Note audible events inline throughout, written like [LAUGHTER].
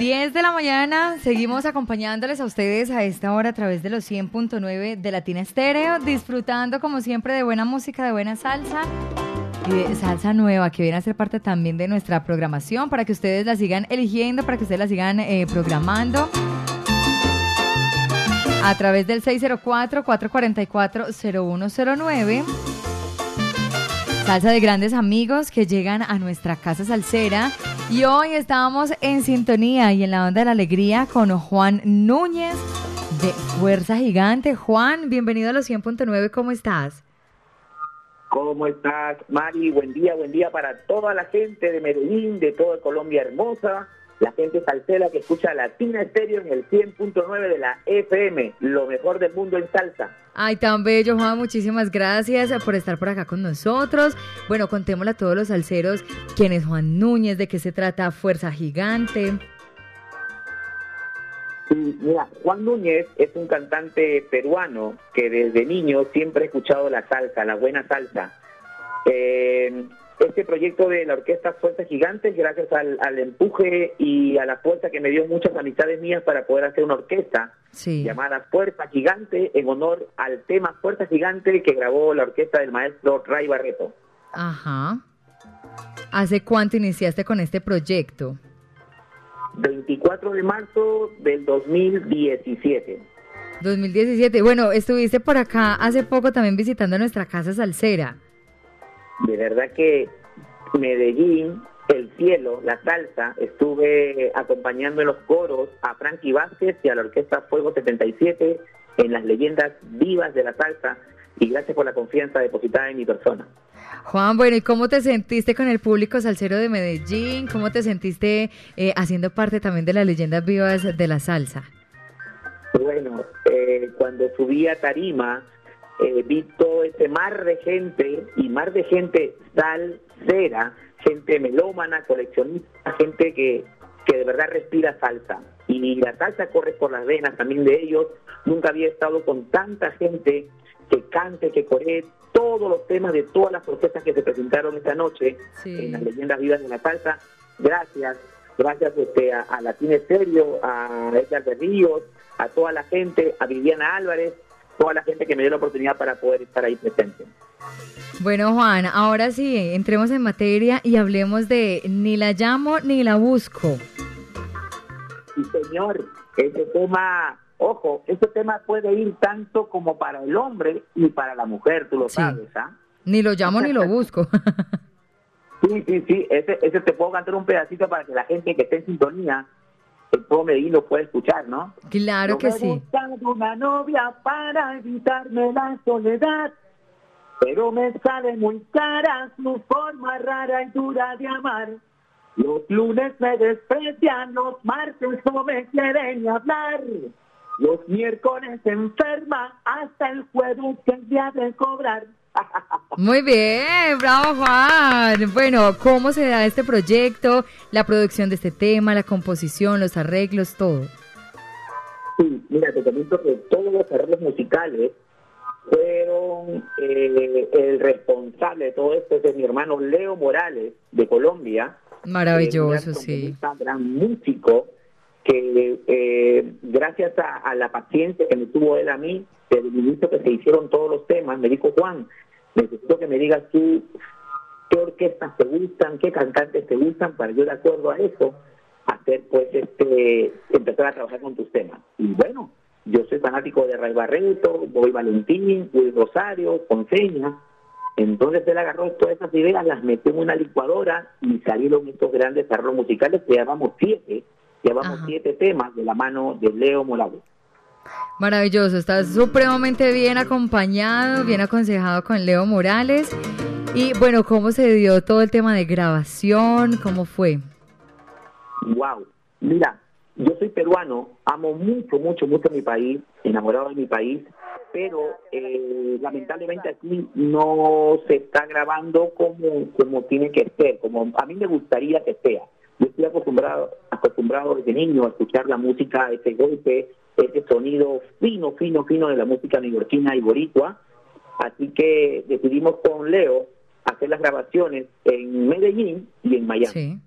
10 de la mañana, seguimos acompañándoles a ustedes a esta hora a través de los 100.9 de Latina Estéreo, disfrutando como siempre de buena música, de buena salsa y de salsa nueva que viene a ser parte también de nuestra programación para que ustedes la sigan eligiendo, para que ustedes la sigan eh, programando a través del 604-444-0109. Salsa de grandes amigos que llegan a nuestra casa salsera y hoy estamos en sintonía y en la onda de la alegría con Juan Núñez de Fuerza Gigante. Juan, bienvenido a los 100.9, ¿cómo estás? ¿Cómo estás, Mari? Buen día, buen día para toda la gente de Medellín, de toda Colombia hermosa, la gente salsera que escucha Latina Estéreo en el 100.9 de la FM, lo mejor del mundo en salsa. Ay, tan bello, Juan. Muchísimas gracias por estar por acá con nosotros. Bueno, contémosle a todos los salseros quién es Juan Núñez, de qué se trata Fuerza Gigante. Mira, Juan Núñez es un cantante peruano que desde niño siempre ha escuchado la salsa, la buena salsa. Eh, este proyecto de la Orquesta Fuerza Gigantes, gracias al, empuje y a la fuerza que me dio muchas amistades mías para poder hacer una orquesta llamada Fuerza Gigante, en honor al tema Fuerza Gigante que grabó la orquesta del maestro Ray Barreto. Ajá. ¿Hace cuánto iniciaste con este proyecto? 24 de marzo del 2017. 2017. Bueno, estuviste por acá hace poco también visitando nuestra casa salsera. De verdad que Medellín, el cielo, la salsa, estuve acompañando en los coros a Frankie Vázquez y a la Orquesta Fuego 77 en las leyendas vivas de la salsa y gracias por la confianza depositada en mi persona. Juan, bueno, ¿y cómo te sentiste con el público salsero de Medellín? ¿Cómo te sentiste eh, haciendo parte también de las leyendas vivas de la salsa? Bueno, eh, cuando subí a Tarima, eh, vi todo ese mar de gente y mar de gente salsera, gente melómana, coleccionista, gente que, que de verdad respira salsa. Y la salsa corre por las venas también de ellos. Nunca había estado con tanta gente que cante, que coree todos los temas de todas las orquestas que se presentaron esta noche en las leyendas vivas de la salsa. Gracias, gracias este, a, a Latina Estéreo, a Edgar de Ríos, a toda la gente, a Viviana Álvarez, toda la gente que me dio la oportunidad para poder estar ahí presente. Bueno, Juan, ahora sí, entremos en materia y hablemos de ni la llamo ni la busco. Sí, señor, ese tema, ojo, ese tema puede ir tanto como para el hombre y para la mujer, tú lo sabes, ¿ah? Ni lo llamo ni lo busco. [LAUGHS] sí, sí, sí, ese, ese te puedo cantar un pedacito para que la gente que esté en sintonía el pueblo Medellín lo puede escuchar, ¿no? Claro que sí. Una novia para evitarme la soledad, pero me sale muy cara su forma rara y dura de amar. Los lunes me desprecian, los martes no me quieren hablar. Los miércoles enferma, hasta el jueves que el día de cobrar. [LAUGHS] Muy bien, bravo Juan. Bueno, ¿cómo se da este proyecto, la producción de este tema, la composición, los arreglos, todo? Comento que todos los arreglos musicales fueron eh, el responsable de todo esto, es mi hermano Leo Morales, de Colombia. Maravilloso, sí. Un gran músico que eh, gracias a, la paciencia que me tuvo él a mí, desde el inicio que se hicieron todos los temas, me dijo Juan, necesito que me digas tú qué orquestas te gustan, qué cantantes te gustan, para yo de acuerdo a eso hacer pues este empezar a trabajar con tus temas. Y bueno, yo soy fanático de Ray Barreto, Boy Valentín, Luis Rosario, Ponceña. Entonces él agarró todas esas ideas, las metió en una licuadora y salieron estos grandes arreglos musicales que llamamos siete, llevamos siete temas de la mano de Leo Morales. Maravilloso, estás supremamente bien acompañado, bien aconsejado con Leo Morales. Y bueno, ¿cómo se dio todo el tema de grabación? ¿Cómo fue? Wow, mira, yo soy peruano, amo mucho, mucho, mucho mi país, enamorado de mi país, pero eh, lamentablemente aquí no se está grabando como, como tiene que ser, como a mí me gustaría que sea. Yo estoy acostumbrado, acostumbrado desde niño a escuchar la música, ese golpe, ese sonido fino, fino, fino de la música neoyorquina y boricua. Así que decidimos con Leo hacer las grabaciones en Medellín y en Miami.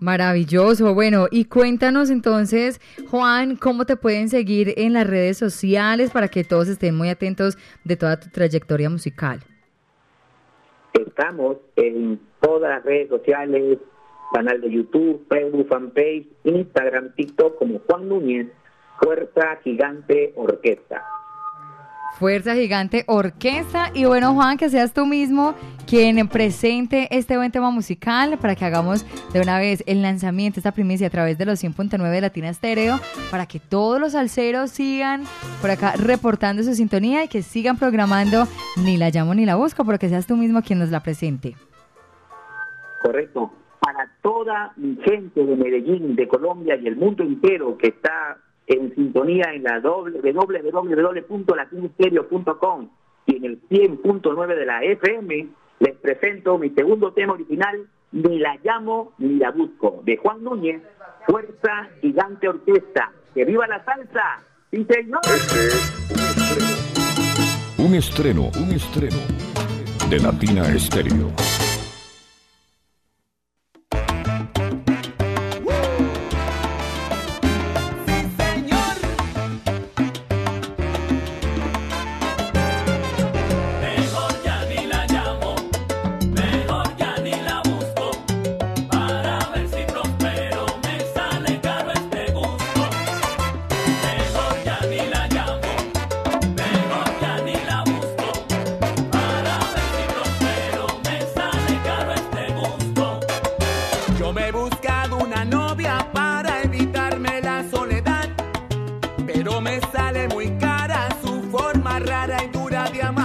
Maravilloso. Bueno, y cuéntanos entonces, Juan, cómo te pueden seguir en las redes sociales para que todos estén muy atentos de toda tu trayectoria musical. Estamos en todas las redes sociales, canal de YouTube, Facebook, fanpage, Instagram, TikTok, como Juan Núñez, Fuerza Gigante Orquesta. Fuerza Gigante Orquesta. Y bueno, Juan, que seas tú mismo quien presente este buen tema musical para que hagamos de una vez el lanzamiento, esta primicia a través de los 100.9 de Latina Estéreo, para que todos los salseros sigan por acá reportando su sintonía y que sigan programando Ni la llamo ni la busco, porque seas tú mismo quien nos la presente. Correcto. Para toda mi gente de Medellín, de Colombia y el mundo entero que está en sintonía en la www.latinisterio.com y en el 100.9 de la FM, les presento mi segundo tema original, Ni la llamo ni la busco, de Juan Núñez, Fuerza Gigante Orquesta. ¡Que viva la salsa! ¡Sí, señor! Este un estreno, un estreno de Latina Estéreo. Sugar Daddy